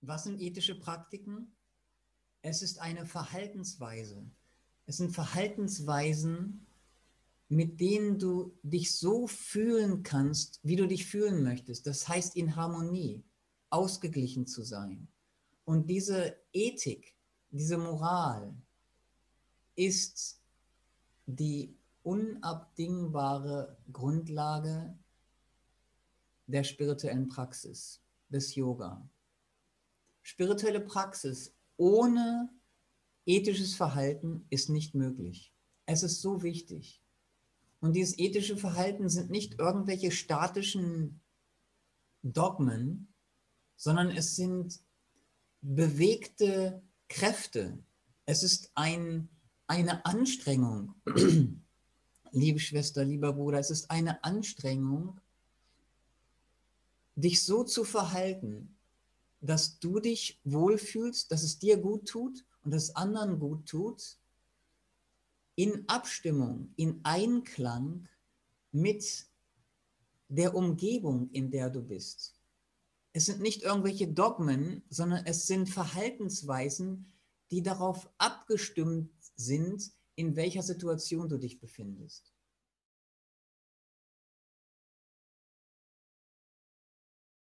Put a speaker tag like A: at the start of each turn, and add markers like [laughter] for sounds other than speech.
A: Was sind ethische Praktiken? Es ist eine Verhaltensweise. Es sind Verhaltensweisen, mit denen du dich so fühlen kannst, wie du dich fühlen möchtest. Das heißt in Harmonie, ausgeglichen zu sein. Und diese Ethik, diese Moral ist die unabdingbare Grundlage der spirituellen Praxis, des Yoga. Spirituelle Praxis ohne ethisches Verhalten ist nicht möglich. Es ist so wichtig. Und dieses ethische Verhalten sind nicht irgendwelche statischen Dogmen, sondern es sind bewegte Kräfte. Es ist ein, eine Anstrengung, [clears throat] liebe Schwester, lieber Bruder, es ist eine Anstrengung, dich so zu verhalten, dass du dich wohlfühlst, dass es dir gut tut und es anderen gut tut, in Abstimmung, in Einklang mit der Umgebung, in der du bist. Es sind nicht irgendwelche Dogmen, sondern es sind Verhaltensweisen, die darauf abgestimmt sind, in welcher Situation du dich befindest.